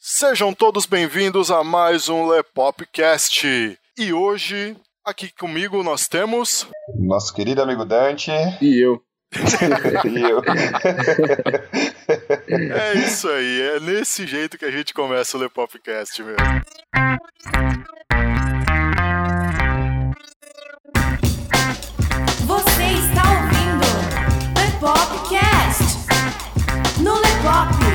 Sejam todos bem-vindos a mais um Lepopcast. E hoje, aqui comigo, nós temos. Nosso querido amigo Dante. E eu. e eu. É isso aí, é nesse jeito que a gente começa o Lepopcast mesmo. Você está ouvindo Lepopcast no Lepop.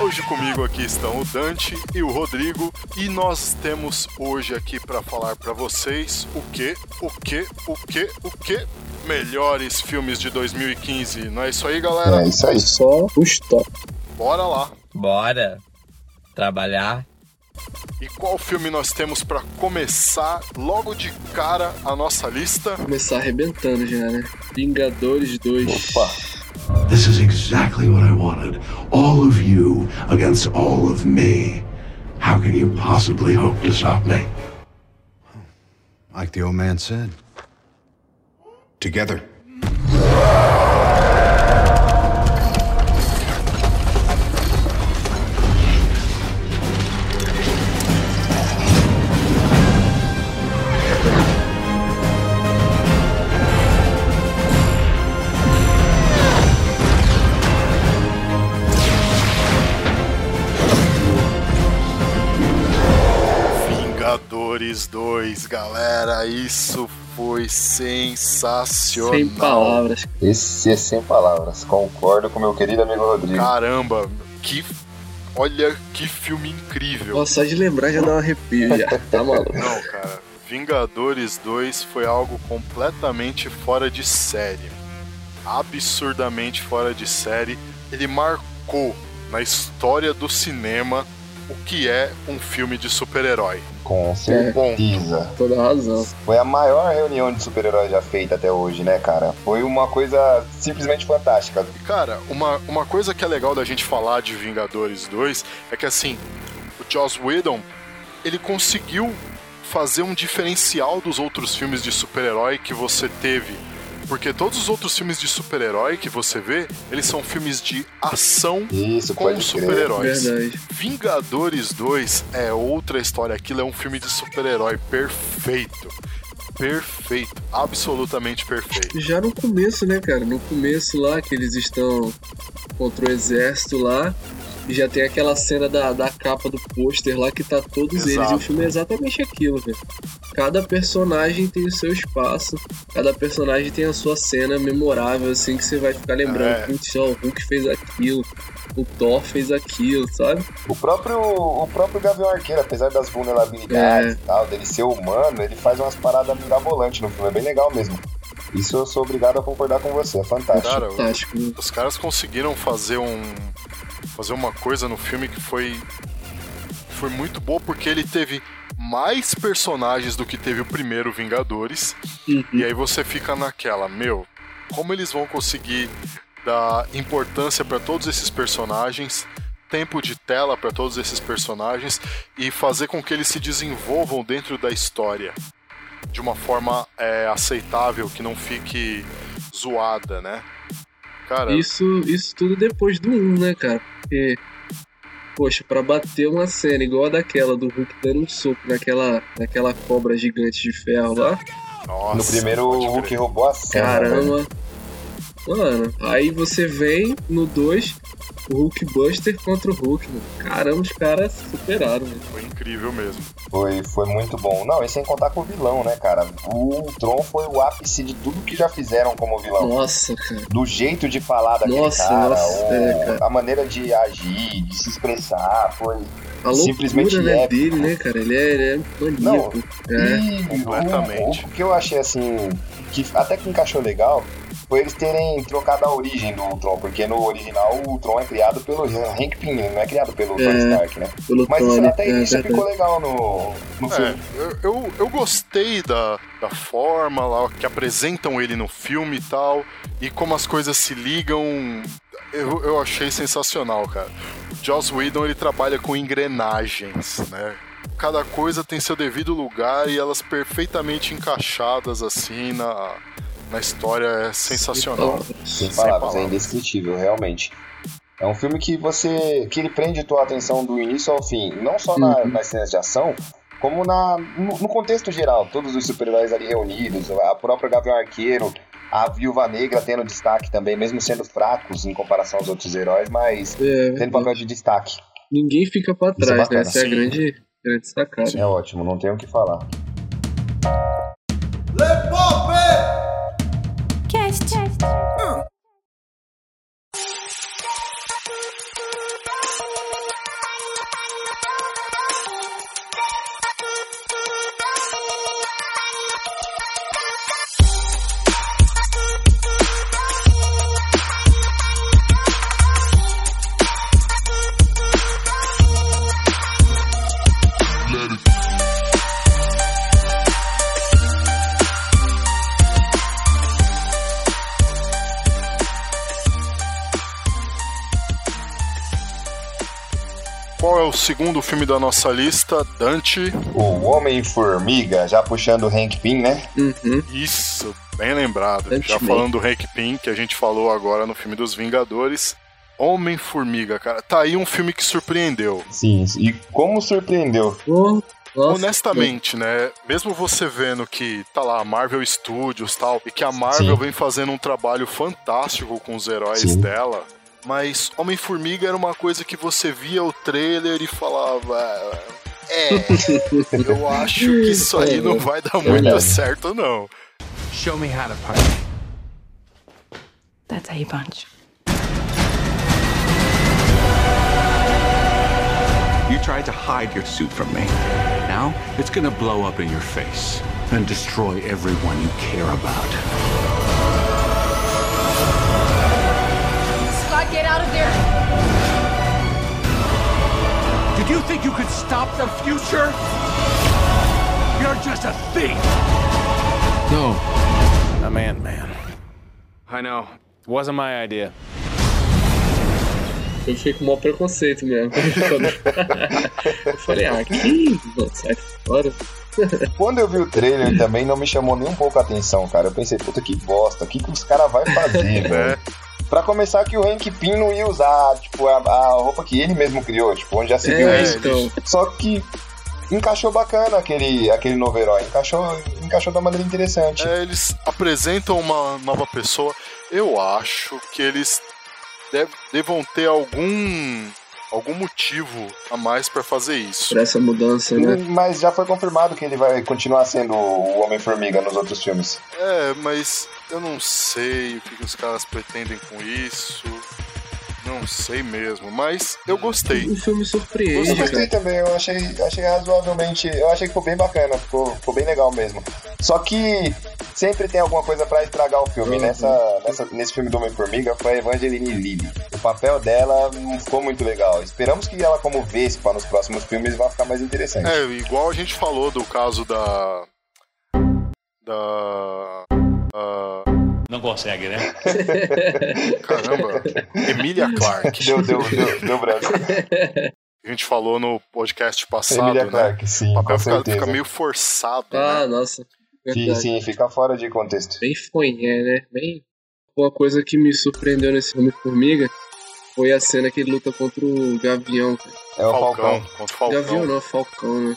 Hoje comigo aqui estão o Dante e o Rodrigo e nós temos hoje aqui para falar para vocês o que, o que, o que, o que melhores filmes de 2015. Não é isso aí, galera? É isso aí. Só os top. Bora lá. Bora trabalhar. E qual filme nós temos para começar logo de cara a nossa lista? Começar arrebentando já, né? Vingadores 2. Opa. This is exactly what I wanted. All of you against all of me. How can you possibly hope to stop me? Like the old man said. Together. 2, galera, isso foi sensacional. Sem palavras. Esse é sem palavras. Concordo com meu querido amigo Rodrigo. Caramba, que olha que filme incrível. Nossa, só de lembrar já dá um arrepio já. Tá maluco. Não, cara, Vingadores 2 foi algo completamente fora de série. Absurdamente fora de série. Ele marcou na história do cinema o que é um filme de super-herói. Com certeza. Toda razão. Foi a maior reunião de super-heróis já feita até hoje, né, cara? Foi uma coisa simplesmente fantástica. Cara, uma, uma coisa que é legal da gente falar de Vingadores 2 é que, assim, o Joss Whedon, ele conseguiu fazer um diferencial dos outros filmes de super-herói que você teve. Porque todos os outros filmes de super-herói que você vê, eles são filmes de ação Isso, com super-heróis. Verdade. Vingadores 2 é outra história. Aquilo é um filme de super-herói perfeito. Perfeito. Absolutamente perfeito. Já no começo, né, cara? No começo lá, que eles estão contra o exército lá. E já tem aquela cena da, da capa do pôster lá que tá todos eles. E Exato. o filme é exatamente aquilo, velho. Cada personagem tem o seu espaço. Cada personagem tem a sua cena memorável, assim, que você vai ficar lembrando. É. Putz, o Hulk fez aquilo. O Thor fez aquilo, sabe? O próprio, o próprio Gavião Arqueiro, apesar das vulnerabilidades É. e tal, dele ser humano, ele faz umas paradas mirabolantes no filme. É bem legal mesmo. Isso eu sou obrigado a concordar com você. É fantástico. Cara, Fantástico. né? os caras conseguiram fazer um fazer uma coisa no filme que foi foi muito boa porque ele teve mais personagens do que teve o primeiro Vingadores Uhum. e aí você fica naquela, meu, como eles vão conseguir dar importância para todos esses personagens, tempo de tela para todos esses personagens e fazer com que eles se desenvolvam dentro da história de uma forma é, aceitável, que não fique zoada, né? Cara, Isso, isso tudo depois do 1, né, cara? Porque, poxa, pra bater uma cena igual a daquela do Hulk dando um soco naquela, naquela cobra gigante de ferro lá, Nossa, no primeiro, o Hulk roubou a cena. velho. Mano, aí você vem no 2, o Hulk Buster contra o Hulk, mano. Caramba, os caras superaram, velho. Foi incrível mesmo. Foi, foi muito bom. Não, e sem contar com o vilão, né, cara? O Ultron foi o ápice de tudo que já fizeram como vilão. Nossa, cara. Do jeito de falar daquele Nossa, cara, nossa, o- é, cara. a maneira de agir, de se expressar, foi. A Simplesmente loucura né, épico. dele, né, cara? Ele é, ele é maníaco. é. E completamente. O, o que eu achei assim, que até que encaixou legal, foi eles terem trocado a origem do Ultron, porque no original o Ultron é criado pelo Hank Pym, não é criado pelo Tony É. Stark, né? Pelo Mas isso, Tony, até é, isso verdade. ficou legal no, no É, filme. eu, eu, eu gostei da, da forma lá que apresentam ele no filme e tal, e como as coisas se ligam. Eu, eu achei sensacional, cara. O Joss Whedon ele trabalha com engrenagens, né? Cada coisa tem seu devido lugar e elas perfeitamente encaixadas assim na, na história é sensacional. Sem Sem palavras, é indescritível, realmente. É um filme que você. que ele prende tua atenção do início ao fim, não só na- Uhum. nas cenas de ação, como na, no, no contexto geral. Todos os super-heróis ali reunidos, a própria Gavião Arqueiro, a Viúva Negra tendo destaque também, mesmo sendo fracos em comparação aos outros heróis, mas É, tendo papel de destaque. ninguém fica pra Isso é trás, né? bacana. Essa é a grande, grande sacada. É ótimo, não tenho o que falar. Cast. Segundo filme da nossa lista? Dante. O Homem-Formiga, já puxando o Hank Pym, né? Uhum. Isso, bem lembrado. Dante Já Man. falando do Hank Pym, que a gente falou agora no filme dos Vingadores. Homem-Formiga, cara. Tá aí um filme que surpreendeu. Sim, e como surpreendeu. Nossa, Honestamente, né? Mesmo você vendo que tá lá a Marvel Studios e tal, e que a Marvel Sim. vem fazendo um trabalho fantástico com os heróis Sim. dela, mas Homem-Formiga era uma coisa que você via o trailer e falava. É, eu acho que isso aí não vai dar muito verdade. certo, não. Show me how to punch. That's how you punch. You tried to hide your suit from me. Now it's gonna blow up in your face and destroy everyone you care about. Get out of there. Did you think you could stop the future? You're just a thief. No. I'm Ant Man. I know. It wasn't my idea. Eu fiquei com o maior preconceito mesmo. eu falei, ah, que. Mano, sai fora. Quando eu vi o trailer também não me chamou nem um pouco a atenção, cara. Eu pensei, puta que bosta, o que, que os caras vão fazer, velho? Pra começar que o Hank Pym não ia usar, tipo, a, a roupa que ele mesmo criou, tipo, onde já se viu É, isso. então. Só que encaixou bacana aquele, aquele novo herói, encaixou, encaixou da maneira interessante. É, eles apresentam uma nova pessoa. Eu acho que eles dev- devam ter algum algum motivo a mais pra fazer isso. Pra essa mudança, né? Mas já foi confirmado que ele vai continuar sendo o Homem-Formiga nos outros filmes. É, mas eu não sei o que, que os caras pretendem com isso. Não sei mesmo, mas eu gostei. O filme Eu surpreende, gostei cara. também, eu achei, achei razoavelmente. Eu achei que ficou bem bacana, ficou, ficou bem legal mesmo. Só que sempre tem alguma coisa pra estragar o filme. Uhum. Nessa, nessa, nesse filme do Homem-Formiga foi a Evangeline Lilly. O papel dela não ficou muito legal. Esperamos que ela, como Vespa nos próximos filmes, vá ficar mais interessante. É, igual a gente falou do caso da. Da. ah, Não consegue, né? caramba, Emilia Clarke. Deu, deu, deu, deu branco. A gente falou no podcast passado, Emilia né? Clarke, sim, O papel com fica, certeza. fica meio forçado. Ah, né? nossa. Sim, Verdade. sim, fica fora de contexto. Bem fonhé, né? Bem. Uma coisa que me surpreendeu nesse Homem-Formiga foi a cena que ele luta contra o Gavião. cara. É o Falcão, Falcão. contra o Falcão. Gavião não, Falcão, né?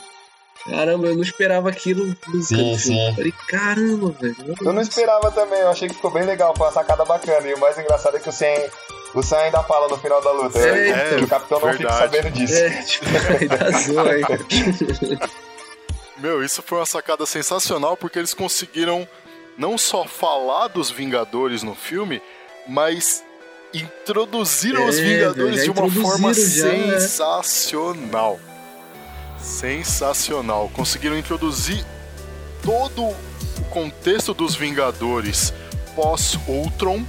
Caramba, eu não esperava aquilo nunca. Sim, assim. sim. Falei, caramba, velho. Eu não esperava também, eu achei que ficou bem legal, foi uma sacada bacana. E o mais engraçado é que o Sam, o Sam ainda fala no final da luta. É, né? então. que o capitão não fica Verdade. sabendo disso. É, tipo, ainda zoa aí. Meu, isso foi uma sacada sensacional porque eles conseguiram não só falar dos Vingadores no filme, mas introduziram É, os Vingadores de uma forma já, né? Sensacional. Conseguiram introduzir todo o contexto dos Vingadores pós-Ultron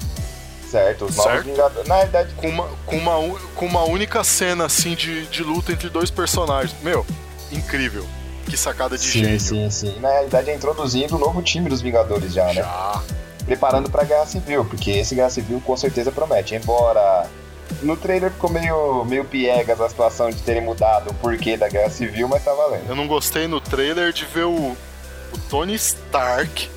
Certo, os novos Certo. Vingadores. Na realidade, com uma, com uma, com uma única cena assim de, de luta entre dois personagens. Meu, incrível. Que sacada de sim, gênio. sim, sim. Na realidade é introduzindo o novo time dos Vingadores já, né? Já. Preparando pra Guerra Civil, porque esse Guerra Civil com certeza promete. Embora no trailer ficou meio, meio piegas a situação de terem mudado o porquê da Guerra Civil, mas tá valendo. Eu não gostei no trailer de ver o, o Tony Stark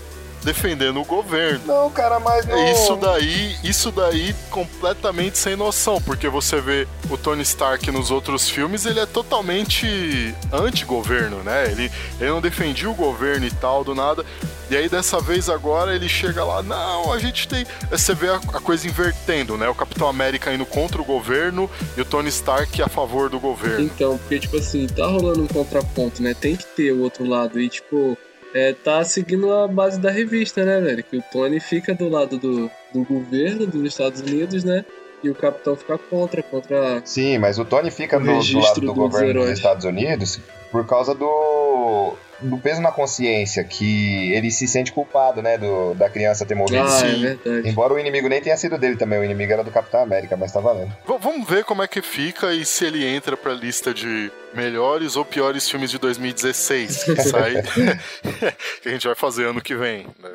defendendo o governo. Não, cara, mas não. É Isso daí, isso daí completamente sem noção, porque você vê o Tony Stark nos outros filmes, ele é totalmente anti-governo, né? Ele, ele não defendia o governo e tal, do nada. E aí dessa vez agora ele chega lá, não, a gente tem. Você vê a, a coisa invertendo, né? O Capitão América indo contra o governo e o Tony Stark a favor do governo. Então, porque, tipo assim, tá rolando um contraponto, né? Tem que ter o outro lado. E, tipo, é, tá seguindo a base da revista, né, velho? Que o Tony fica do lado do, do governo dos Estados Unidos, né? E o Capitão fica contra, contra. Sim, mas o Tony fica O do, do lado do dos governo dos heróis. Estados Unidos por causa do, do peso na consciência, que ele se sente culpado, né, do, da criança ter morrido. Ah, é sim. verdade. Embora o inimigo nem tenha sido dele também, o inimigo era do Capitão América, mas tá valendo. V- vamos ver como é que fica e se ele entra pra lista de melhores ou piores filmes de 2016 que sai. que a gente vai fazer ano que vem. né?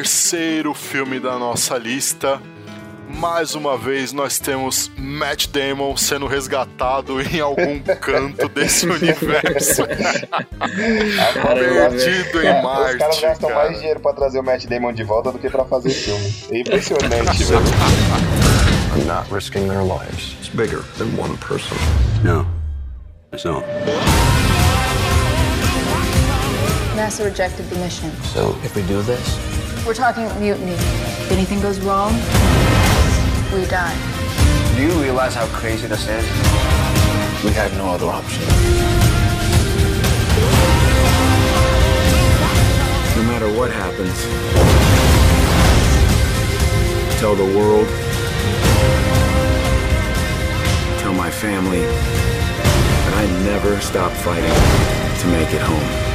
Terceiro filme da nossa lista. Mais uma vez nós temos Matt Damon sendo resgatado em algum canto desse universo. Perdido em Os Marte. caras gastam cara. mais dinheiro pra trazer o Matt Damon de volta do que pra fazer filme. É impressionante, velho. I'm not risking their lives. It's bigger than one person. No. It's not. NASA rejected the mission. So if we do this, We're talking mutiny. If anything goes wrong, we die. Do you realize how crazy this is? We have no other option. No matter what happens, tell the world, tell my family that I never stop fighting to make it home.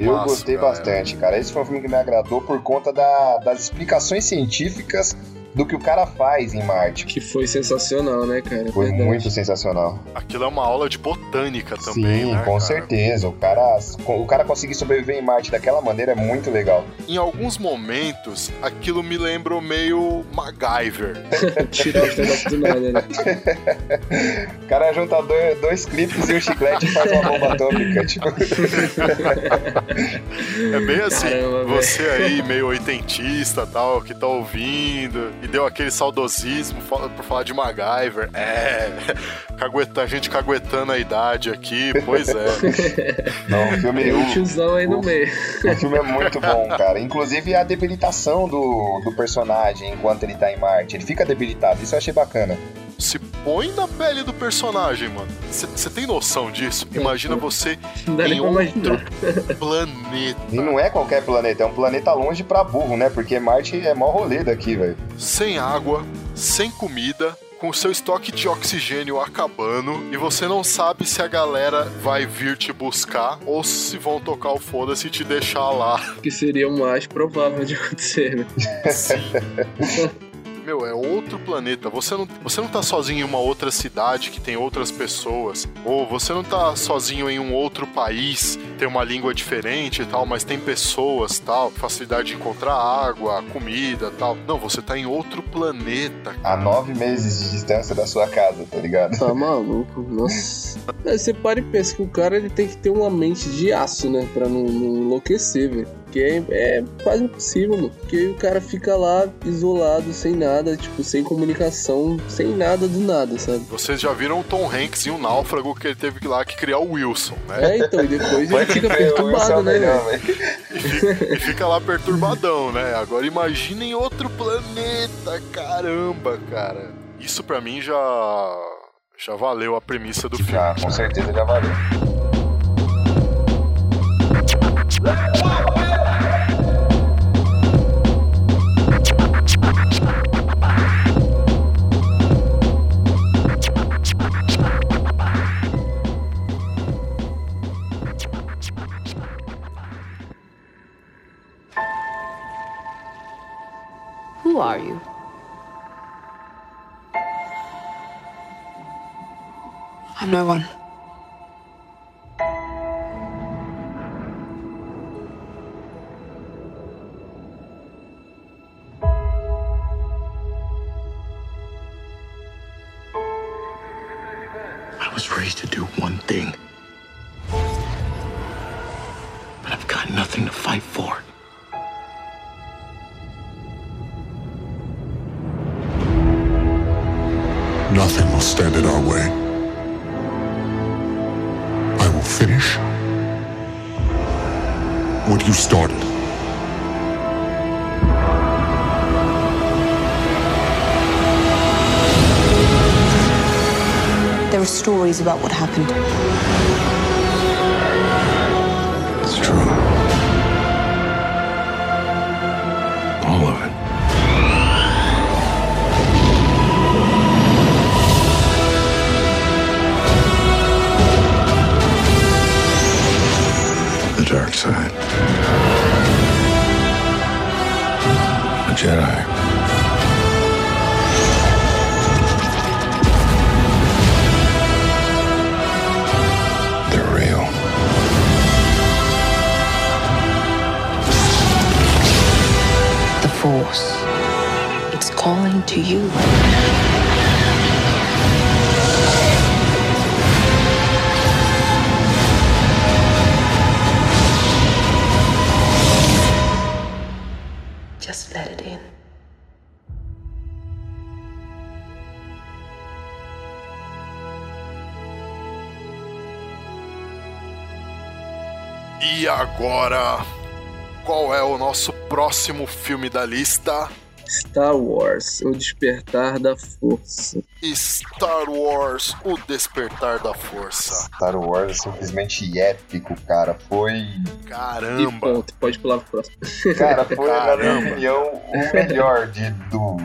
Que Eu filmaço. gostei galera. bastante, cara. Esse foi um filme que me agradou por conta da- das explicações científicas do que o cara faz em Marte. Que foi sensacional, né, cara? Foi Verdade. muito sensacional. Aquilo é uma aula de botânica também, Sim, né? com cara? certeza. O cara, o cara conseguir sobreviver em Marte daquela maneira é muito legal. Em alguns momentos, aquilo me lembrou meio MacGyver. Tirar os negócios do nada, né? O cara junta dois, dois clipes e um chiclete e faz uma bomba atômica. Tipo, É bem assim, Caramba, você aí meio oitentista tal, que tá ouvindo, e deu aquele saudosismo por falar de MacGyver. É, cagueta, a gente caguetando a idade aqui, pois é. não, o filme, um o, tiozão aí no meio. o filme é muito bom, cara. Inclusive a debilitação do, do personagem enquanto ele tá em Marte. Ele fica debilitado, isso eu achei bacana. Se põe na pele do personagem, mano. Você tem noção disso? Imagina você Não dá nem em outro planeta. E não é qualquer planeta, é um planeta longe pra burro, né? Porque Marte é mó rolê daqui, velho. sem água, sem comida, com o seu estoque de oxigênio acabando e você não sabe se a galera vai vir te buscar ou se vão tocar o foda-se e te deixar lá. Que seria o mais provável de acontecer, né? Sim. Meu, é outro planeta. Você não, você não tá sozinho em uma outra cidade que tem outras pessoas. Ou você não tá sozinho em um outro país, tem uma língua diferente e tal, mas tem pessoas tal, facilidade de encontrar água, comida tal. Não, você tá em outro planeta. A nove meses de distância da sua casa, tá ligado? Tá maluco, nossa. Aí você para e pensa que o cara ele tem que ter uma mente de aço, né? Pra não, não enlouquecer, velho. Porque é, é quase impossível, mano. Porque o cara fica lá isolado, sem nada, tipo, sem comunicação, sem nada do nada, sabe? Vocês já viram o Tom Hanks em um náufrago que ele teve que lá que criar o Wilson, né? É, então, e depois ele fica o perturbado, o né, melhor, velho? E fica, e fica lá perturbadão, né? Agora imaginem outro planeta, caramba, cara. Isso pra mim já já valeu a premissa do filme. Já, com certeza já valeu. Are you? I'm no one. Nothing will stand in our way. I will finish what you started. There are stories about what happened. Side. A Jedi. They're real. The Force. It's calling to you. E agora, qual é o nosso próximo filme da lista? Star Wars, O Despertar da Força. Star Wars: O Despertar da Força. Star Wars é simplesmente épico, cara. Foi. E Caramba! ponto, pode pular pro próximo. Cara, foi, na minha Caramba. opinião, o melhor de, do,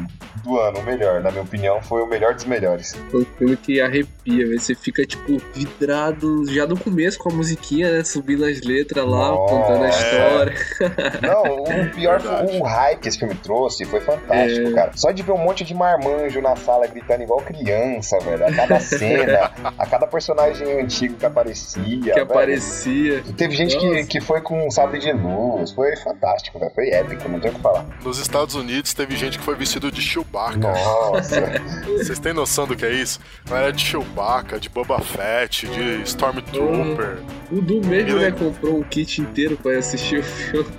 do ano. O melhor, na minha opinião, foi o melhor dos melhores. Foi um filme que arrepia, velho. Você fica, tipo, vidrado já no começo com a musiquinha, né? Subindo as letras lá, Nossa. contando a história. Não, o pior Verdade. foi o hype que esse filme trouxe. Foi fantástico, É. cara. Só de ver um monte de marmanjo na sala gritando igual criança, velho. A cada cena, a cada personagem antigo que aparecia. que velho. aparecia. Teve gente que, que foi com um sabre de luz. Foi fantástico, velho. Foi épico, não tem o que falar. Nos Estados Unidos teve gente que foi vestido de Chewbacca. Nossa. Vocês têm noção do que é isso? Não era de Chewbacca, de Boba Fett, de Stormtrooper. O Du mesmo, Eu né, comprou um kit inteiro pra assistir o filme.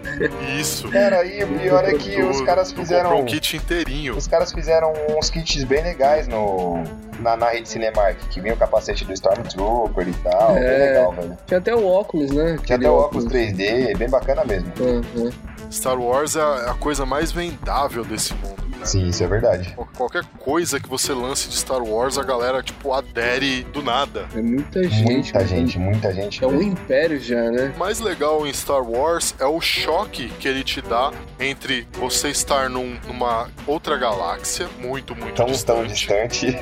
Isso. Cara, e o pior é que os caras fizeram. comprou um kit inteirinho. Os caras fizeram uns kits bem legais no, na, na rede Cinemark, que vinha o capacete do Stormtrooper e tal. É. Bem legal, velho. Tinha até o óculos, né? Tinha até o óculos 3D, bem bacana mesmo. Aham. Star Wars é a coisa mais vendável desse mundo. Cara. Sim, isso é verdade. Qual- Qualquer coisa que você lance de Star Wars, a galera, tipo, adere do nada. É muita gente. Muita gente, muita gente. É um império já, né? O mais legal em Star Wars é o choque que ele te dá entre você estar num- numa outra galáxia, muito, muito Tão, tão distante, distante.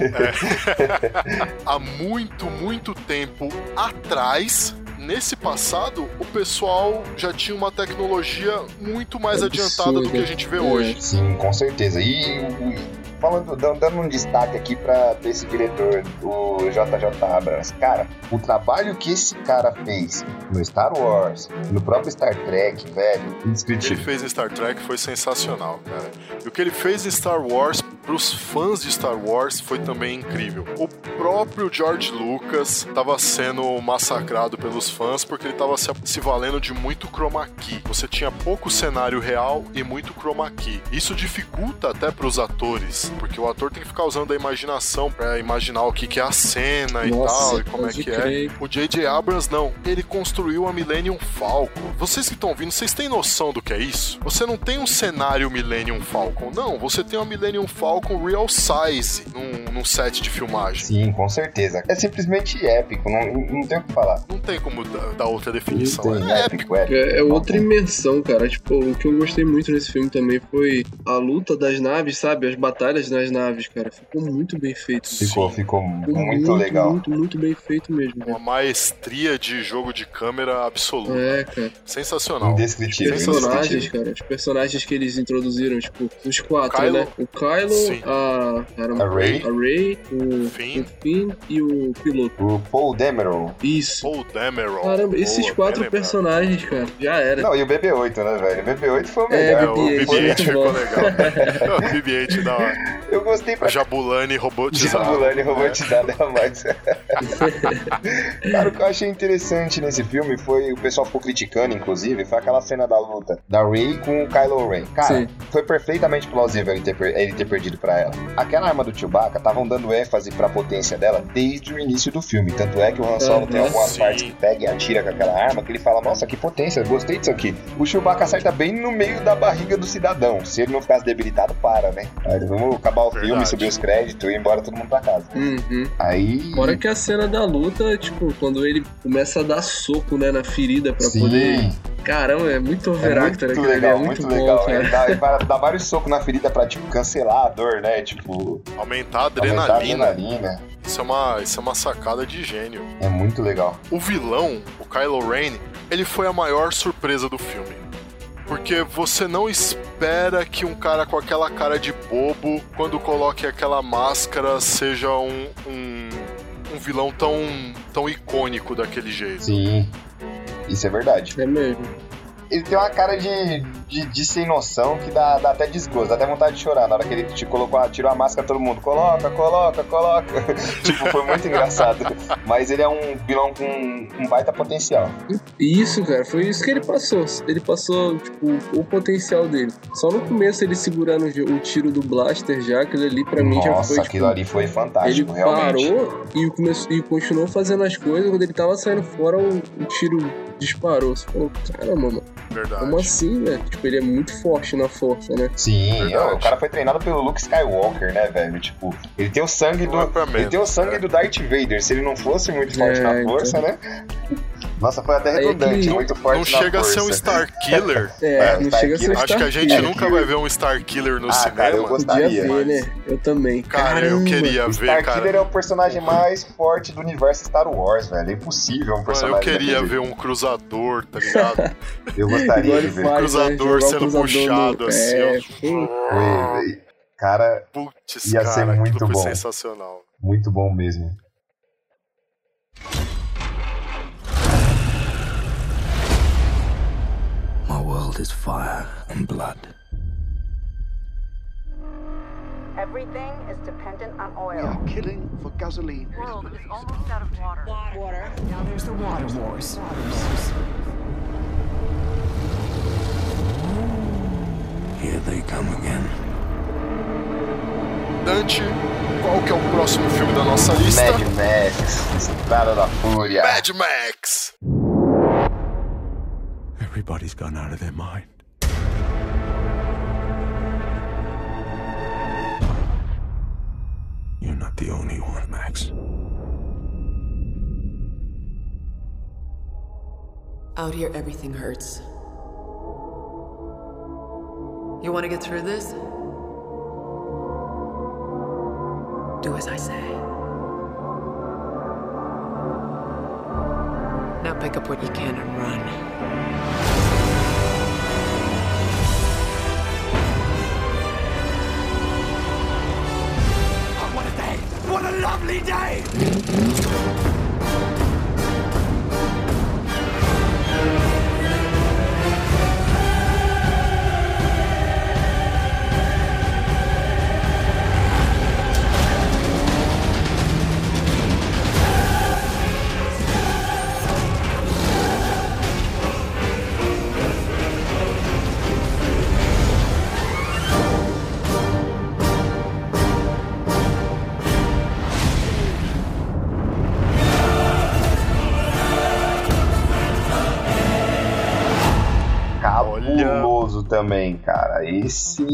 há muito, muito tempo atrás. Nesse passado, o pessoal já tinha uma tecnologia muito mais Absurda. adiantada do que a gente vê É. hoje. Sim, com certeza. E falando, dando um destaque aqui pra esse diretor, o JJ Abrams. Cara, o trabalho que esse cara fez no Star Wars, no próprio Star Trek, velho, O que ele indescritível. fez em Star Trek foi sensacional, cara. E o que ele fez em Star Wars, pros fãs de Star Wars, foi também incrível. O próprio George Lucas estava sendo massacrado pelos fãs porque ele estava se, se valendo de muito chroma key. Você tinha pouco cenário real e muito chroma key. Isso dificulta até pros atores, porque o ator tem que ficar usando a imaginação para imaginar o que, que é a cena e Nossa, tal, e como é que é. O J.J. Abrams não. Ele construiu a Millennium Falcon. Vocês que estão ouvindo, vocês têm noção do que é isso? Você não tem um cenário Millennium Falcon, não. Você tem uma Millennium Falcon real size num, num set de filmagem. Sim, com certeza. É simplesmente épico, não, não tem o que falar. Não tem como dar, dar outra definição. Tem, É épico, épico. É, é outra imersão, cara. Tipo, o que eu gostei muito nesse filme também foi a luta das naves, sabe? As batalhas nas naves, cara. Ficou muito bem feito. Ficou, ficou Ficou muito legal. Muito, muito bem feito mesmo. uma maestria de jogo de câmera absoluta. É, cara. Sensacional. Indescritível. personagens, indescritível. cara, os personagens que eles introduziram, tipo, os quatro, Kylo. né? O Kylo, Sim. a, caramba, A Rey. a Rey, o Finn. o Finn e o piloto. O Paul Demerol. Isso. Paul Dameron. Caramba, esses quatro personagens, cara, já era. Não, e o BB-8, né, velho? O BB-8 foi o É, melhor. É, o BB-8 BB-8 muito ficou bom. legal. o BB-8 da hora. Eu gostei pra A Jabulani robotizada. Jabulani É. robotizada é mais. Cara, o que eu achei interessante nesse filme foi, o pessoal ficou criticando, inclusive, foi aquela cena da luta da Rey com o Kylo Ren. Cara, Sim. foi perfeitamente plausível ele ter, ele ter perdido pra ela. Aquela arma do Chewbacca estavam dando ênfase pra potência dela desde o início do filme. Tanto é que o Han Solo Aham, tem algumas sim. partes que pega e atira com aquela arma que ele fala, nossa, que potência, gostei disso aqui. O Chewbacca acerta bem no meio da barriga do cidadão. Se ele não ficasse debilitado, para, né? Aí vamos acabar o filme, Verdade. subir os créditos e ir embora todo mundo pra casa. Uhum. Aí. Fora que a cena da luta, tipo, quando ele começa a dar soco, né, na ferida pra Sim. poder. Caramba, é muito É overactor muito aquilo ali, legal, é muito, muito, bom, legal. cara. Ele dá, ele dar vários socos na ferida pra, tipo, cancelar a dor, né? Tipo, Aumentar a aumentar a adrenalina. adrenalina. Isso é, uma, isso é uma sacada de gênio. É muito legal. O vilão, o Kylo Ren, ele foi a maior surpresa do filme. Porque você não espera que um cara com aquela cara de bobo, quando coloque aquela máscara, seja um, um, um vilão tão, tão icônico daquele jeito. Sim. Isso é verdade. É mesmo. Ele tem uma cara de, de, de sem noção que dá, dá até desgosto, dá até vontade de chorar. Na hora que ele te colocou, a- tirou a máscara, todo mundo coloca, coloca, coloca. tipo, foi muito engraçado. Mas ele é um vilão com um baita potencial. Isso, cara, foi isso que ele passou. Ele passou, tipo, o potencial dele. Só no começo ele segurando o tiro do blaster já, aquilo ali pra mim já Nossa, foi. aquilo tipo, ali foi Ele fantástico, realmente. parou e, começou, e continuou fazendo as coisas. Quando ele tava saindo fora, o, o tiro disparou. Você falou, caramba, mano, Verdade. como assim, velho? Tipo, ele é muito forte na força, né? Sim, ó, o cara foi treinado pelo Luke Skywalker, né, velho? Tipo, ele tem o sangue é do. pra Ele tem o sangue né? do Darth Vader. Se ele não fosse muito forte É, na então. força, né? Nossa, foi até é redundante, que- muito forte Não na chega a ser um. Star Killer. É, É, não Star chega a ser um Killer. Acho que a gente Star nunca vai ver um Star Killer no Ah, cinema. cara, eu gostaria. Podia ver, mas- né? Eu também. Cara, eu queria O ver, Star cara. Killer é o personagem mais forte do universo Star Wars, velho. É impossível um Mano, personagem. eu queria daquele ver um cruzador, tá ligado? Eu gostaria de ver. né? cruzador Jogar o sendo cruzador puxado no- assim, é, ó. Cara, Putz, Ia cara, ser muito bom. sensacional. muito bom mesmo. World is fire and blood. Everything is dependent on We oil. are killing for gasoline. The world is almost out of water. Water. Now there's the water wars. Here they come again. Dante, qual que é o próximo filme da nossa lista? Mad Max, Estrada da Fúria. Mad Max. Everybody's gone out of their mind. You're not the only one, Max. Out here, everything hurts. You want to get through this? Do as I say. Now pick up what you can and run. What a lovely day! Também, cara. Esse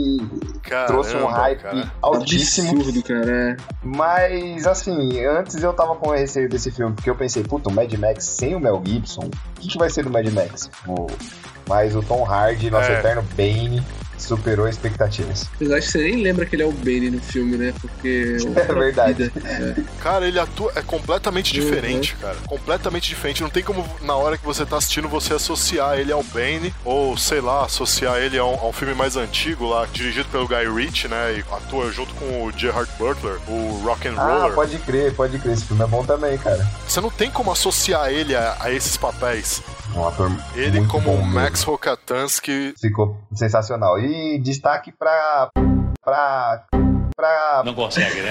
Caramba, trouxe um hype cara. altíssimo. Absurdo, cara. é. Mas, assim, antes eu tava com receio desse filme, porque eu pensei, puta, o Mad Max sem o Mel Gibson, o que, que vai ser do Mad Max? Tipo, mas o Tom Hardy, nosso É. eterno Bane, superou expectativas. Acho que você nem lembra que ele é o Bane no filme, né? Porque. É verdade. Cara, ele atua. É completamente Uhum. diferente, cara. Completamente diferente. Não tem como, na hora que você tá assistindo, você associar ele ao Bane, ou sei lá, associar ele a um, a um filme mais antigo lá, dirigido pelo Guy Ritchie, né? E atua junto com o Gerard Butler, o Rock and Ah, Roller. pode crer, pode crer. Esse filme é bom também, cara. Você não tem como associar ele a, a esses papéis. Um ator Ele muito como bom o mesmo. Max Rokatansky. Ficou sensacional. E destaque pra. pra. pra. Não consegue, né?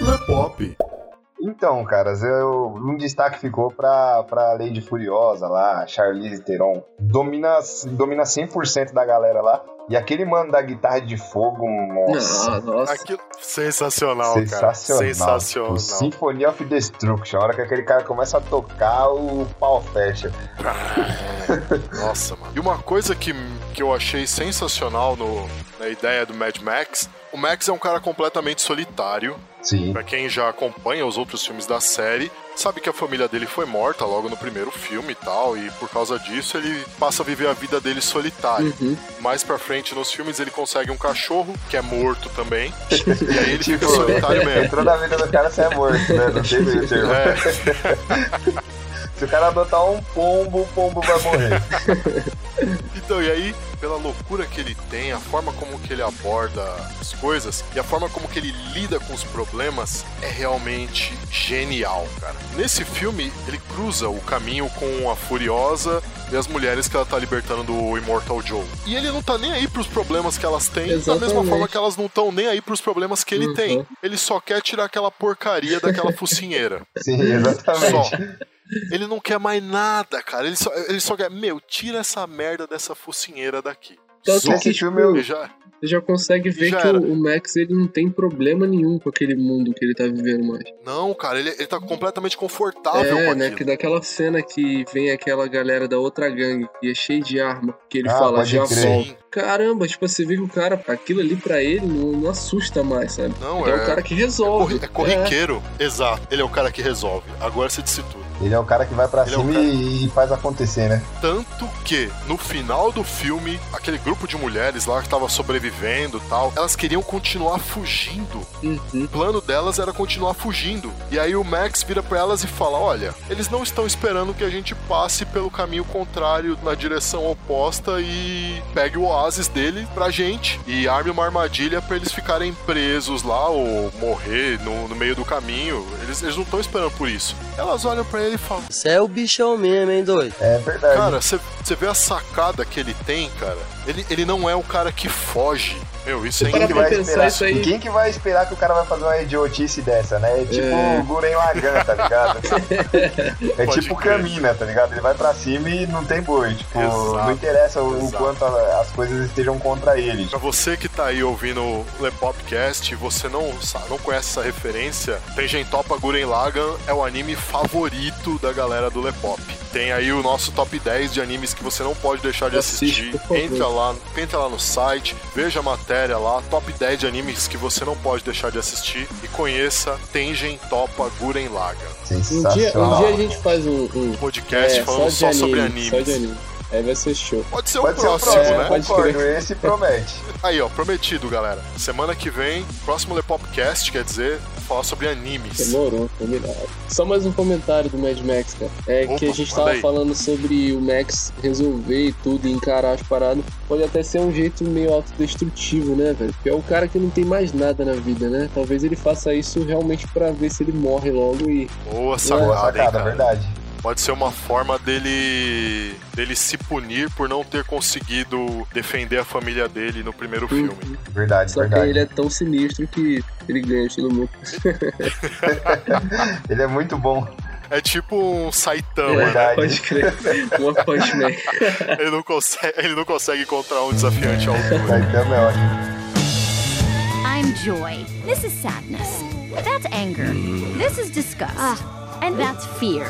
Lepop. Então, caras, eu, um destaque ficou pra, pra Lady Furiosa lá, Charlize Theron. Domina, domina 100% da galera lá. E aquele mano da guitarra de fogo, nossa. Nossa. Aquilo, sensacional, Sensacional. cara. Sensacional. O Symphony of Destruction. A hora que aquele cara começa a tocar, o pau fecha. Nossa, mano. E uma coisa que, que eu achei sensacional no, na ideia do Mad Max, o Max é um cara completamente solitário. Sim. Pra quem já acompanha os outros filmes da série, sabe que a família dele foi morta logo no primeiro filme e tal, e por causa disso ele passa a viver a vida dele solitário. Uhum. Mais pra frente nos filmes ele consegue um cachorro, que é morto também, e aí ele Tipo, fica solitário mesmo. entrou na vida do cara, você é morto, né? Não tem meio termo. É. Se o cara adotar um pombo, o pombo vai morrer. Então, e aí, pela loucura que ele tem, a forma como que ele aborda as coisas e a forma como que ele lida com os problemas é realmente genial, cara. Nesse filme, ele cruza o caminho com a Furiosa e as mulheres que ela tá libertando do Immortal Joe. E ele não tá nem aí pros problemas que elas têm, da mesma Exatamente. forma que elas não estão nem aí pros problemas que ele Uhum. tem. Ele só quer tirar aquela porcaria daquela focinheira. Sim, exatamente. Só. Ele não quer mais nada, cara. Ele só, ele só quer, meu, tira essa merda dessa focinheira daqui. Tanto Só. que, filme tipo, E já, Você já consegue ver já que o, o Max ele não tem problema nenhum com aquele mundo que ele tá vivendo mais. não, cara, ele, ele tá completamente confortável é, com né? aquilo. Que daquela cena que vem aquela galera da outra gangue que é cheio de arma, que ele Ah, fala, já crer. volta. Caramba, tipo, você vê que o cara, aquilo ali pra ele não, não assusta mais, sabe? Não, é, é- o cara que É, resolve. corri- é corriqueiro, exato. Ele é o cara que resolve. Agora você disse tudo. Ele é o cara que vai pra Ele é cima cara- e, e faz acontecer, né? Tanto que, no final do filme, aquele grupo de mulheres lá que tava sobrevivendo e tal, elas queriam continuar fugindo. Uhum. O plano delas era continuar fugindo. E aí o Max vira pra elas e fala: Olha, eles não estão esperando que a gente passe pelo caminho contrário na direção oposta e pegue o oásis dele pra gente e arme uma armadilha pra eles ficarem presos lá ou morrer no, no meio do caminho. Eles, eles não estão esperando por isso. Elas olham pra ele e falam: Você é o bichão mesmo, hein, doido? É verdade. Cara, você vê a sacada que ele tem, cara. Ele, ele não é o cara que foge. Meu, isso é Quem que, vai esperar, isso aí- e quem que vai esperar que o cara vai fazer uma idiotice dessa, né? É tipo É. o Guren Lagan, tá ligado? é Pode tipo crer. Camina, tá ligado? Ele vai pra cima e não tem boi. Tipo, Exato, não interessa o, o quanto a- as coisas estejam contra ele. Pra você que tá aí ouvindo o Lepopcast e você não, não conhece essa referência, Tengentopa Guren Lagan é o anime favorito da galera do Lepop. Tem aí o nosso top 10 de animes que você não pode deixar de Assiste, assistir. Entra lá, entra lá no site, veja a matéria lá, top 10 de animes que você não pode deixar de assistir e conheça Tengen Topa Guren Lagan. Um dia, um dia a gente faz um, um Podcast é, falando de só sobre anime, animes. Só de anime. Aí vai ser show. Pode ser o Pode ser o próximo, próximo, né? pode crer. Esse promete. Aí, ó, prometido, galera. Semana que vem, próximo Lepopcast, quer dizer, falar sobre animes. Demorou, combinado. Só mais um comentário do Mad Max, cara. É Opa, que a gente tava aí. falando sobre o Max resolver tudo e encarar as paradas. Pode até ser um jeito meio autodestrutivo, né, velho? Porque é o cara que não tem mais nada na vida, né? Talvez ele faça isso realmente pra ver se ele morre logo e. Boa sacada, hein, sacada, cara? verdade. Pode ser uma forma dele dele se punir por não ter conseguido defender a família dele no primeiro filme. Verdade, Só que verdade. ele é tão sinistro que ele ganha todo mundo. Ele é muito bom. É tipo um Saitama, né? Verdade. Pode crer. One Punch Man. Ele não consegue, ele não consegue encontrar um desafiante à altura. Saitama é ótimo. I'm joy. This is sadness. That's anger. This is disgust. And that's fear.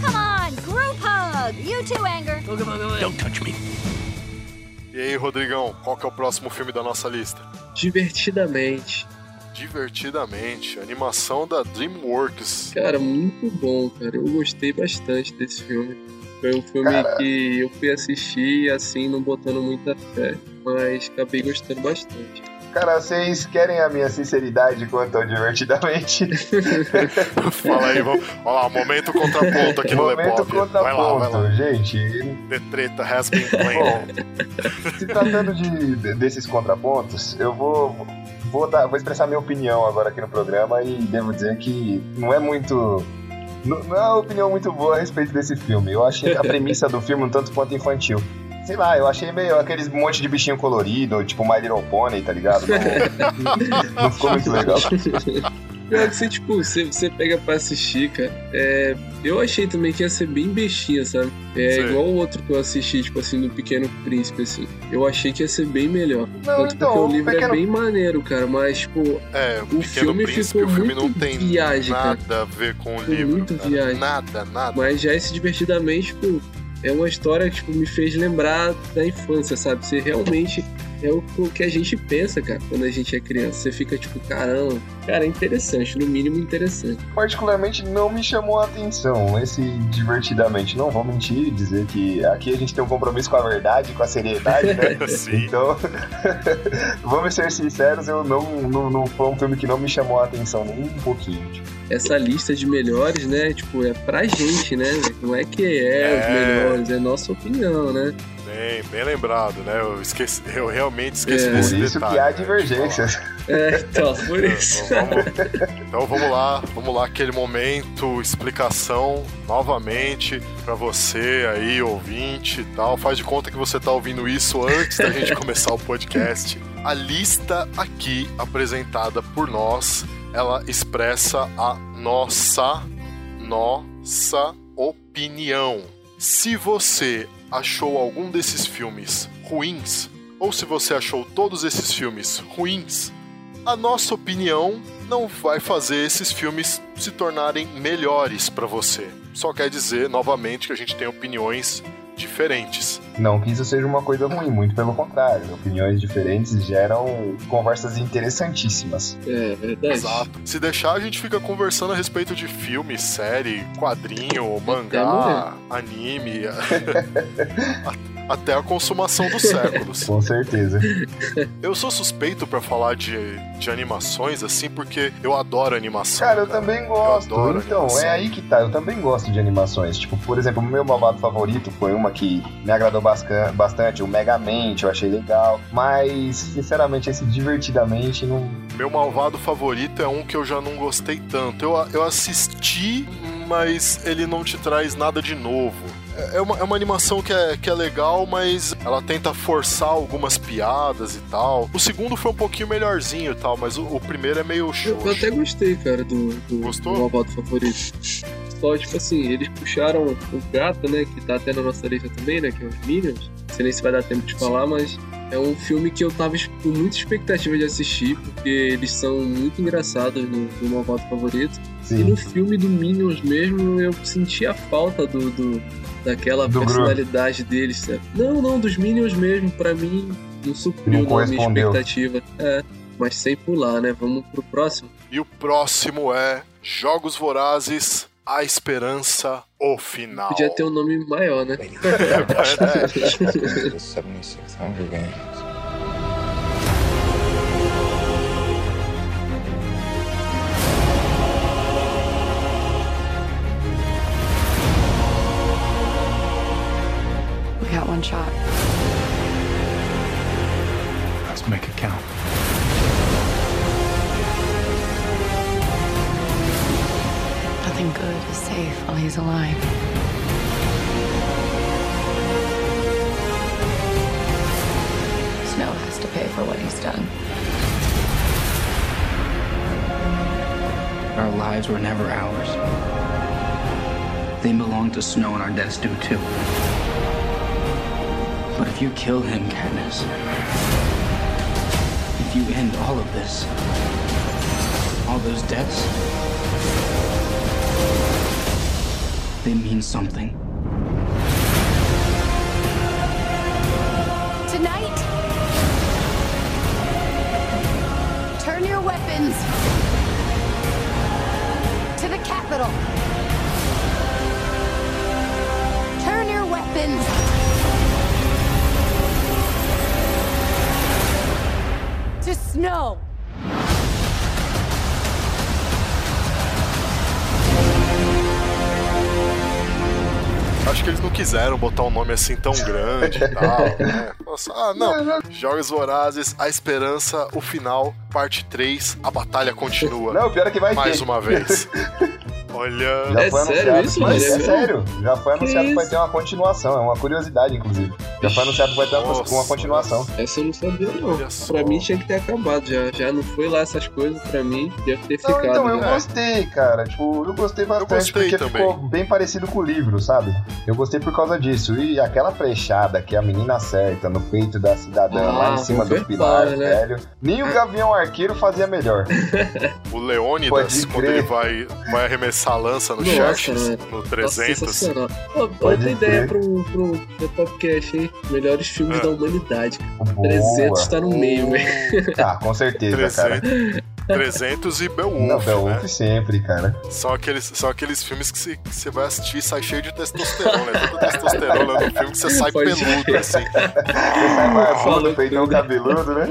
Come on, group hug. You too, anger. Don't touch me. E aí, Rodrigão, qual que é o próximo filme da nossa lista? Divertidamente. Divertidamente, animação da DreamWorks. Cara, muito bom, cara. Eu gostei bastante desse filme. Foi um filme Cara. que eu fui assistir assim, não botando muita fé. Mas acabei gostando bastante. Cara, vocês querem a minha sinceridade quanto ao divertidamente? Fala aí, vamos. Olha lá, momento contraponto aqui no Momento. Vai lá, vai lá. contraponto, gente. The treta has been played. Bom, se tratando de, de- desses contrapontos, eu vou, vou, dar, vou expressar minha opinião agora aqui no programa e devo dizer que não é muito. Não não é uma opinião muito boa a respeito desse filme. Eu achei a premissa do filme um tanto quanto infantil. Sei lá, eu achei meio aqueles monte de bichinho colorido, tipo My Little Pony, tá ligado? Não, não ficou muito legal. Pior que você, tipo, você, você pega pra assistir, cara. É, eu achei também que ia ser bem bestinha, sabe? É Sei. igual o outro que eu assisti, tipo assim, do Pequeno Príncipe, assim. Eu achei que ia ser bem melhor. Não, Tanto então, porque o livro Pequeno- é bem maneiro, cara, mas, tipo, É, o O filme Príncipe, ficou o filme não muito tem viagem, cara. nada a ver com o Ficou livro. muito cara. viagem. Nada, nada. Mas já esse divertidamente, tipo, é uma história que tipo, me fez lembrar da infância, sabe? Você realmente é o que a gente pensa, cara, quando a gente é criança. Você fica tipo, caramba. Cara, é interessante, no mínimo interessante. particularmente não me chamou a atenção esse divertidamente. Não vou mentir e dizer que aqui a gente tem um compromisso com a verdade, com a seriedade, né? Então, vamos ser sinceros, eu não, não, não foi um filme que não me chamou a atenção nem um pouquinho. tipo. Essa lista de melhores, né? Tipo, é pra gente, né? Não é que é, os É. melhores, é nossa opinião, né? Bem, bem lembrado, né? Eu, esqueci, eu realmente esqueci É. desse Por isso detalhe. que há né, divergências. É, então, por falar. isso. Então vamos, lá, vamos lá, aquele momento, explicação novamente pra você aí, ouvinte e tal. Faz de conta que você tá ouvindo isso antes da gente começar o podcast. A lista aqui apresentada por nós, ela expressa a nossa, nossa opinião. Se você achou algum desses filmes ruins, ou se você achou todos esses filmes ruins, a nossa opinião não vai fazer esses filmes se tornarem melhores pra você. Só quer dizer, novamente, que a gente tem opiniões diferentes. Não que isso seja uma coisa ruim, muito pelo contrário. Opiniões diferentes geram conversas interessantíssimas. É, verdade. Exato. Se deixar, a gente fica conversando a respeito de filme, série, quadrinho, mangá, anime. Até a consumação dos séculos. Com certeza. Eu sou suspeito pra falar de, de animações, assim, porque eu adoro animação. Cara, eu também gosto. adoro então, animação. é aí que tá. Eu também gosto de animações. Tipo, por exemplo, o meu babado favorito foi uma que me agradou bastante, o Megamente, eu achei legal. Mas, sinceramente, esse divertidamente não. Meu malvado favorito é um que eu já não gostei tanto. Eu, eu assisti, mas ele não te traz nada de novo. É uma, é uma animação que é, que é legal, mas ela tenta forçar algumas piadas e tal. O segundo foi um pouquinho melhorzinho e tal, mas o, o primeiro é meio Eu, xoxo. eu até gostei, cara, do, do, Gostou? do malvado favorito. Só, tipo assim, eles puxaram o gato, né? Que tá até na nossa lista também, né? Que é os Minions. Não sei nem se vai dar tempo de falar, mas é um filme que eu tava com muita expectativa de assistir, porque eles são muito engraçados no, no malvado favorito. E Sim. no filme do Minions mesmo, eu senti a falta do, do- daquela Do personalidade deles, sabe? Não, não, dos Minions mesmo, pra mim, não supriu Não a minha expectativa. É, mas sem pular, né? Vamos pro próximo. E o próximo é Jogos Vorazes, A Esperança, o Final. Podia ter um nome maior, né? to Snow, and our deaths do too. But if you kill him, Katniss, if you end all of this, all those deaths, they mean something. Tonight, turn your weapons to the Capitol. Quiseram botar um nome assim tão grande e tal, né? Nossa, ah, não. Jogos Vorazes, A Esperança, o final, parte 3, a batalha continua. Não, pior é que vai Mais ter. uma vez. Olha. Já É foi sério anunciado. isso, Mas velho? é sério. Já foi Que anunciado que vai isso? ter uma continuação. É uma curiosidade, inclusive. Já foi anunciado que vai ter uma, Nossa. uma continuação. Essa eu não sabia, não. Pra mim tinha que ter acabado já. Já não foi lá essas coisas, pra mim deve ter Não, ficado. então, eu né? gostei, cara. Tipo, eu gostei bastante gostei porque também. ficou bem parecido com o livro, sabe? Eu gostei por causa disso. E aquela flechada que a menina acerta no peito da cidadã Ah, lá em cima do pilar, né? velho. Nem o Gavião Arqueiro fazia melhor. O Leônidas, quando ele vai, vai arremessar a lança no Nossa, Xerxes, né? no Nossa, 300. sensacional. Ó, Pode outra ideia pro, pro, pro podcast, hein? Melhores filmes Ah. da humanidade. Boa. 300 tá no meio, velho. Ah, com certeza, cara. 300, 300 e Beowulf, Não, né? Beowulf sempre, cara. São aqueles, são aqueles filmes que você- vai assistir e sai cheio de testosterona, né? Tanta testosterona no filme que você sai Pode peludo, crer. assim. Você sai barbudo, peitão cabeludo, né?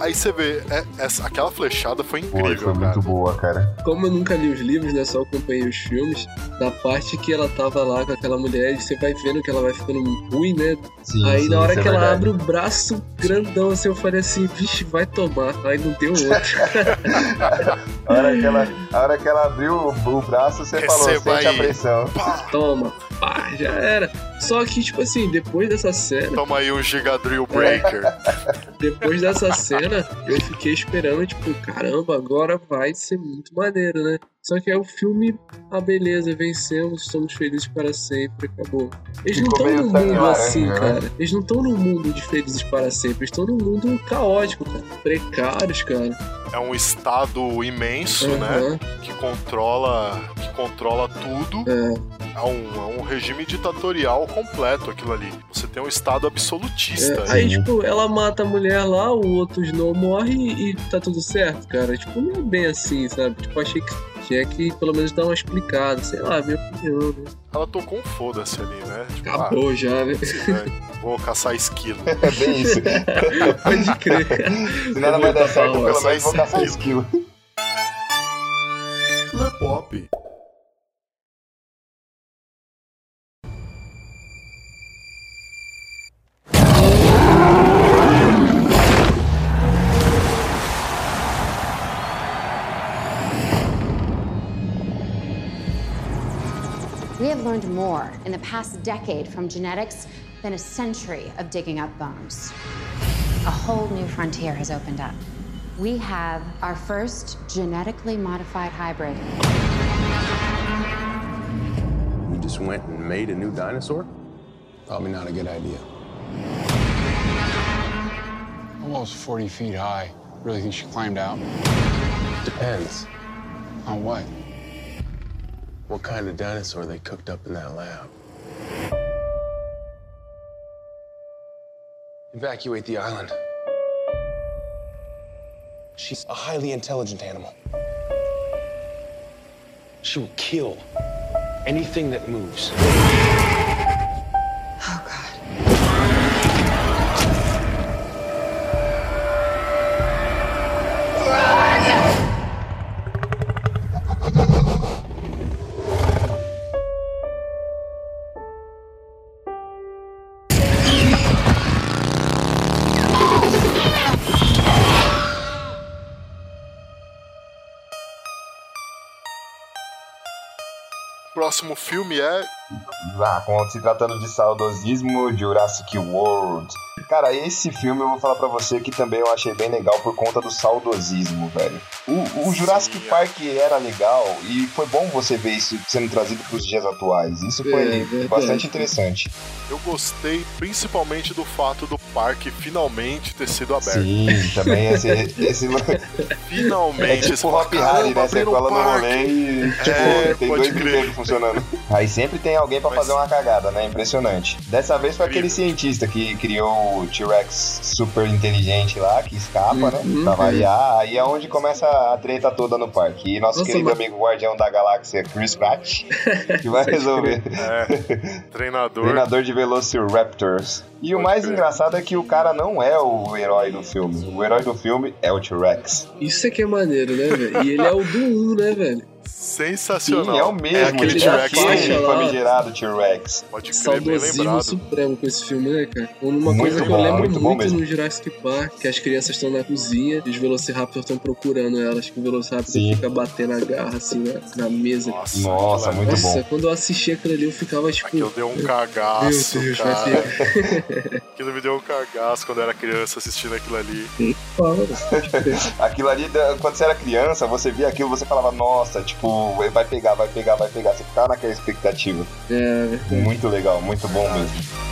Aí você vê, é- essa, aquela flechada foi incrível, foi cara. muito boa, cara. Como eu nunca li os livros, né? Só acompanhei os filmes. Na parte que ela tava lá com aquela mulher, e você vai vendo que ela vai ficando ruim, né? Sim, Aí sim, na hora é que ela verdade. abre o braço grandão, assim, eu falei assim, vixe, vai tomar. Aí não deu outro. A hora que ela, a hora que ela abriu o, o braço, você falou, Receba sente a aí. pressão. Toma, pá, já era. Só que, tipo assim, depois dessa cena, Toma aí um Gigadrill Breaker. depois dessa cena, eu fiquei esperando, tipo, caramba, agora vai ser muito maneiro, né? Só que aí o filme, ah, beleza, vencemos, estamos felizes para sempre, acabou. Eles Ficou não estão num mundo laranja, assim, né? cara. Eles não estão num mundo de felizes para sempre, eles estão num mundo caótico, cara. Precários, cara. É um estado imenso, né? Aham. Que controla, que controla tudo. É. É um, é um regime ditatorial completo aquilo ali. Você tem um estado absolutista. É, aí, né? tipo, ela mata a mulher lá, o outro Snow morre e, e tá tudo certo, cara. Tipo, não é bem assim, sabe? Tipo, achei que tinha que pelo menos dar uma explicada, sei lá, minha opinião, né? Ela tocou um foda-se ali, né? Tipo, Acabou já, né? vou caçar esquilo. É bem isso. Pode crer. Se nada vai dar certo, pelo Caçar menos vou caçar esquilo. Pop. We have learned more in the past decade from genetics than a century of digging up bones. A whole new frontier has opened up. We have our first genetically modified hybrid. You just went and made a new dinosaur? Probably not a good idea. Almost 40 feet high. Really think she climbed out? Depends. On what? What kind of dinosaur they cooked up in that lab? Evacuate the island. She's a highly intelligent animal. She will kill anything that moves. Próximo filme é Ah, com- se tratando de saudosismo, Jurassic World. Cara, esse filme eu vou falar pra você que também eu achei bem legal por conta do saudosismo, velho. O, o Jurassic Park era legal e foi bom você ver isso sendo trazido pros dias atuais. Isso É, foi verdade. bastante interessante. Eu gostei principalmente do fato do parque finalmente ter sido aberto. Sim, também esse. esse Finalmente. é tipo Hop Harry, né? Você cola no rolê e tipo, É, tem dois brinquedos funcionando. Aí sempre tem alguém pra fazer uma cagada, né? Impressionante. Dessa vez foi aquele cientista que criou o T-Rex super inteligente lá, que escapa, né? Uhum. Pra variar. Aí é onde começa a treta toda no parque. E nosso Nossa, querido mas- amigo guardião da galáxia, Chris Pratt, que vai resolver. É, treinador. Treinador de Velociraptors. E o mais engraçado é que o cara não é o herói do filme. O herói do filme é o T-Rex. Isso é que é maneiro, né, velho? E ele é o do 1, né, velho? Sensacional. Sim, é o mesmo. É aquele ele T-Rex. é aquele faixa lá. famigerado T-Rex. Pode crer, bem lembrado. supremo com esse filme, né, cara? Uma Muito coisa que bom, eu lembro muito muito, mesmo. no Jurassic Park, que as crianças estão na cozinha e os Velociraptors estão procurando elas, que o Velociraptor Sim. fica batendo a garra assim na, na mesa. Nossa, Nossa, muito Nossa, bom. quando eu assisti aquilo ali, eu ficava tipo. Aquilo deu um cagaço, Deus, vai cara. ter. Aquilo me deu um cagaço quando eu era criança assistindo aquilo ali. Aquilo ali, quando você era criança, você via aquilo, você falava, nossa, tipo, vai pegar, vai pegar, vai pegar. Você ficava naquela expectativa. É, Muito legal, muito bom mesmo.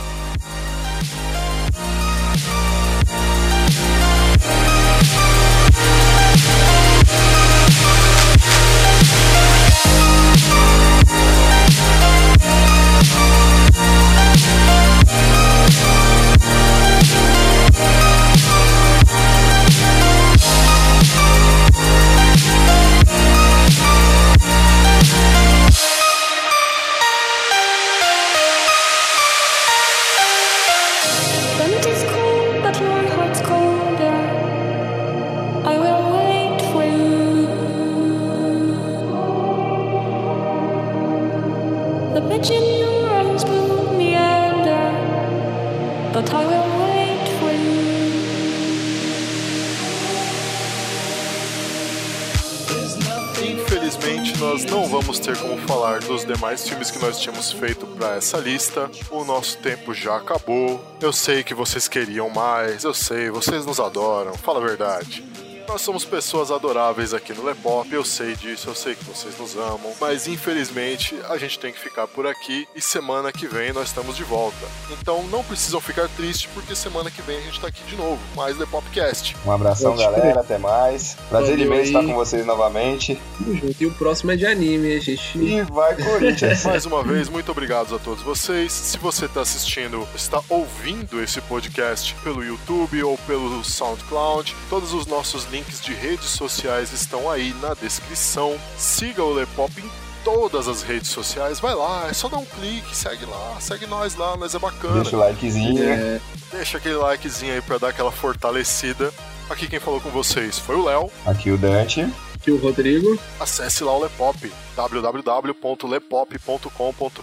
Que nós tínhamos feito para essa lista. O nosso tempo já acabou. Eu sei que vocês queriam mais, eu sei, vocês nos adoram, fala a verdade. Nós somos pessoas adoráveis aqui no Lepop, eu sei disso, eu sei que vocês nos amam, mas infelizmente a gente tem que ficar por aqui e semana que vem nós estamos de volta. Então não precisam ficar tristes porque semana que vem a gente tá aqui de novo, mais Lepopcast. Um abração, galera. Até mais. Prazer imenso estar com vocês novamente. tamo junto. E o próximo é de anime, a gente. E vai, Corinthians. Mais uma vez, muito obrigado a todos vocês. Se você está assistindo, está ouvindo esse podcast pelo YouTube ou pelo SoundCloud, todos os nossos links de redes sociais estão aí na descrição. Siga o Lepop em todas as redes sociais. Vai lá, é só dar um clique, segue lá, segue nós lá, nós é bacana. Deixa o likezinho. É, Deixa aquele likezinho aí pra dar aquela fortalecida. Aqui quem falou com vocês foi o Léo. Aqui o Dante. Aqui o Rodrigo. Acesse lá o Lepop, www.lepop.com.br.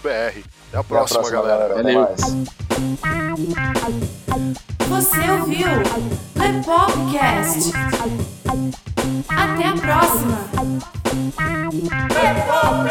Até a Até a próxima, próxima, galera. Valeu. mais. Você ouviu Lepopcast. Até a próxima. Lepop!